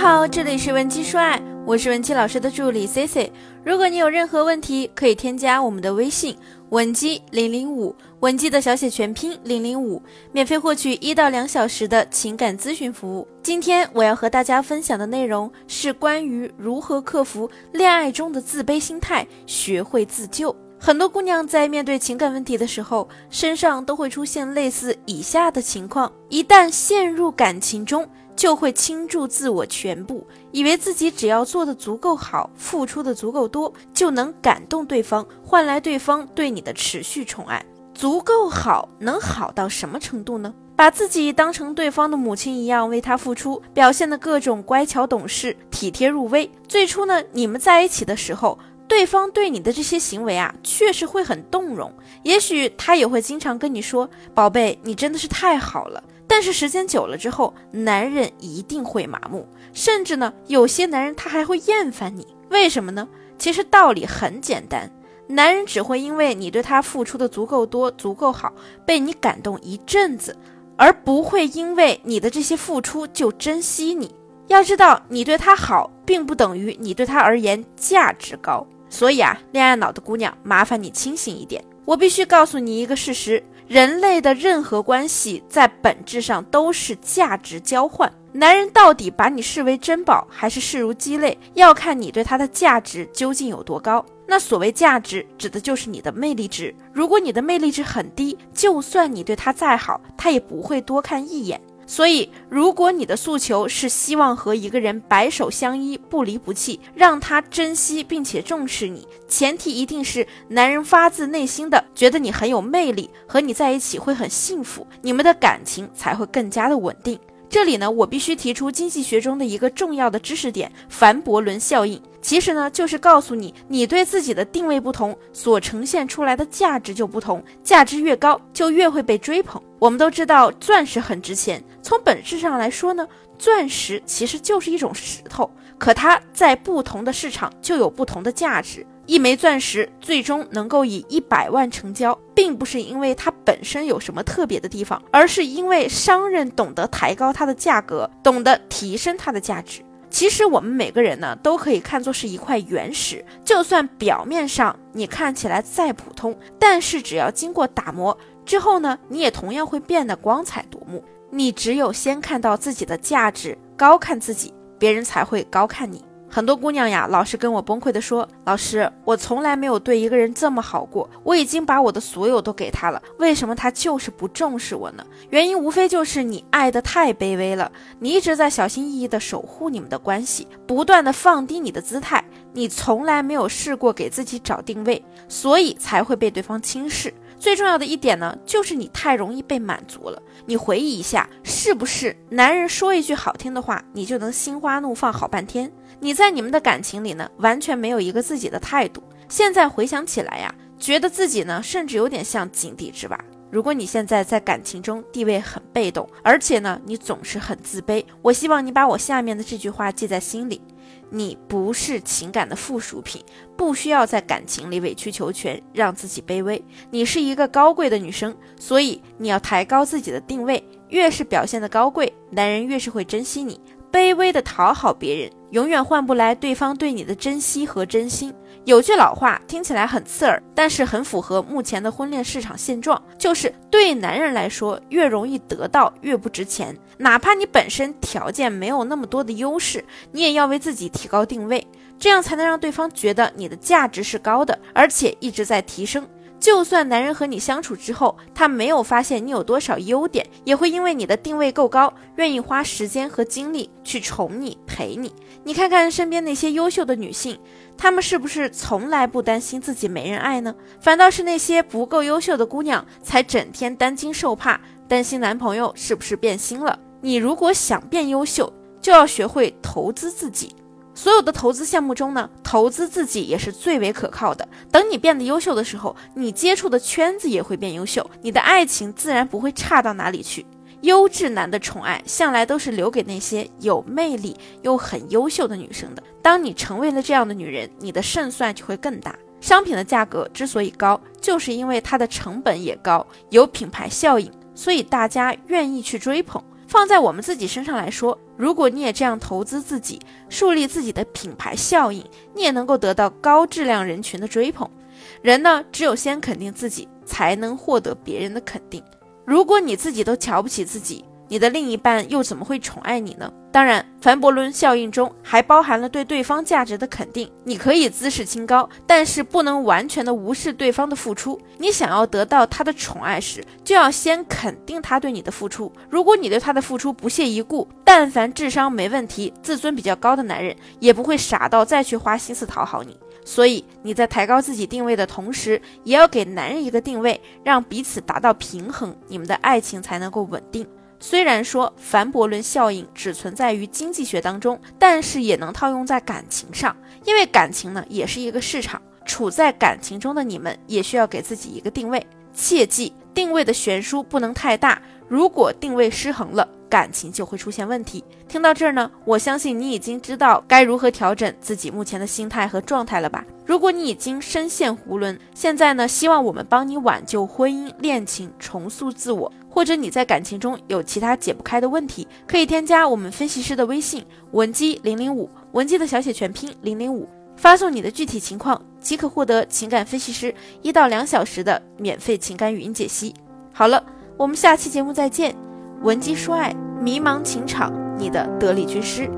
好，这里是文姬说爱，我是文姬老师的助理 C C。如果你有任何问题，可以添加我们的微信文姬零零五，文姬的小写全拼零零五，免费获取一到两小时的情感咨询服务。今天我要和大家分享的内容是关于如何克服恋爱中的自卑心态，学会自救。很多姑娘在面对情感问题的时候，身上都会出现类似以下的情况：一旦陷入感情中，就会倾注自我全部，以为自己只要做的足够好，付出的足够多，就能感动对方，换来对方对你的持续宠爱。足够好，能好到什么程度呢？把自己当成对方的母亲一样为他付出，表现的各种乖巧懂事、体贴入微。最初呢，你们在一起的时候。对方对你的这些行为啊，确实会很动容。也许他也会经常跟你说：“宝贝，你真的是太好了。”但是时间久了之后，男人一定会麻木，甚至呢，有些男人他还会厌烦你。为什么呢？其实道理很简单，男人只会因为你对他付出的足够多、足够好，被你感动一阵子，而不会因为你的这些付出就珍惜你。要知道，你对他好，并不等于你对他而言价值高。所以啊，恋爱脑的姑娘，麻烦你清醒一点。我必须告诉你一个事实：人类的任何关系在本质上都是价值交换。男人到底把你视为珍宝，还是视如鸡肋，要看你对他的价值究竟有多高。那所谓价值，指的就是你的魅力值。如果你的魅力值很低，就算你对他再好，他也不会多看一眼。所以，如果你的诉求是希望和一个人白首相依、不离不弃，让他珍惜并且重视你，前提一定是男人发自内心的觉得你很有魅力，和你在一起会很幸福，你们的感情才会更加的稳定。这里呢，我必须提出经济学中的一个重要的知识点——凡伯伦效应。其实呢，就是告诉你，你对自己的定位不同，所呈现出来的价值就不同。价值越高，就越会被追捧。我们都知道，钻石很值钱。从本质上来说呢，钻石其实就是一种石头，可它在不同的市场就有不同的价值。一枚钻石最终能够以一百万成交，并不是因为它本身有什么特别的地方，而是因为商人懂得抬高它的价格，懂得提升它的价值。其实我们每个人呢，都可以看作是一块原石，就算表面上你看起来再普通，但是只要经过打磨之后呢，你也同样会变得光彩夺目。你只有先看到自己的价值，高看自己，别人才会高看你。很多姑娘呀，老是跟我崩溃的说：“老师，我从来没有对一个人这么好过，我已经把我的所有都给他了，为什么他就是不重视我呢？原因无非就是你爱的太卑微了，你一直在小心翼翼的守护你们的关系，不断的放低你的姿态，你从来没有试过给自己找定位，所以才会被对方轻视。”最重要的一点呢，就是你太容易被满足了。你回忆一下，是不是男人说一句好听的话，你就能心花怒放好半天？你在你们的感情里呢，完全没有一个自己的态度。现在回想起来呀，觉得自己呢，甚至有点像井底之蛙。如果你现在在感情中地位很被动，而且呢，你总是很自卑，我希望你把我下面的这句话记在心里。你不是情感的附属品，不需要在感情里委曲求全，让自己卑微。你是一个高贵的女生，所以你要抬高自己的定位。越是表现的高贵，男人越是会珍惜你。卑微的讨好别人，永远换不来对方对你的珍惜和真心。有句老话听起来很刺耳，但是很符合目前的婚恋市场现状，就是对男人来说，越容易得到越不值钱。哪怕你本身条件没有那么多的优势，你也要为自己提高定位，这样才能让对方觉得你的价值是高的，而且一直在提升。就算男人和你相处之后，他没有发现你有多少优点，也会因为你的定位够高，愿意花时间和精力去宠你、陪你。你看看身边那些优秀的女性，她们是不是从来不担心自己没人爱呢？反倒是那些不够优秀的姑娘，才整天担惊受怕，担心男朋友是不是变心了。你如果想变优秀，就要学会投资自己。所有的投资项目中呢，投资自己也是最为可靠的。等你变得优秀的时候，你接触的圈子也会变优秀，你的爱情自然不会差到哪里去。优质男的宠爱向来都是留给那些有魅力又很优秀的女生的。当你成为了这样的女人，你的胜算就会更大。商品的价格之所以高，就是因为它的成本也高，有品牌效应，所以大家愿意去追捧。放在我们自己身上来说，如果你也这样投资自己，树立自己的品牌效应，你也能够得到高质量人群的追捧。人呢，只有先肯定自己，才能获得别人的肯定。如果你自己都瞧不起自己，你的另一半又怎么会宠爱你呢？当然，凡伯伦效应中还包含了对对方价值的肯定。你可以姿势清高，但是不能完全的无视对方的付出。你想要得到他的宠爱时，就要先肯定他对你的付出。如果你对他的付出不屑一顾，但凡智商没问题、自尊比较高的男人，也不会傻到再去花心思讨好你。所以你在抬高自己定位的同时，也要给男人一个定位，让彼此达到平衡，你们的爱情才能够稳定。虽然说凡伯伦效应只存在于经济学当中，但是也能套用在感情上，因为感情呢也是一个市场，处在感情中的你们也需要给自己一个定位，切记定位的悬殊不能太大，如果定位失衡了。感情就会出现问题。听到这儿呢，我相信你已经知道该如何调整自己目前的心态和状态了吧？如果你已经深陷囫囵，现在呢，希望我们帮你挽救婚姻恋情，重塑自我，或者你在感情中有其他解不开的问题，可以添加我们分析师的微信文姬零零五，文姬的小写全拼零零五，发送你的具体情况，即可获得情感分析师一到两小时的免费情感语音解析。好了，我们下期节目再见。闻鸡说爱，迷茫情场，你的得力军师。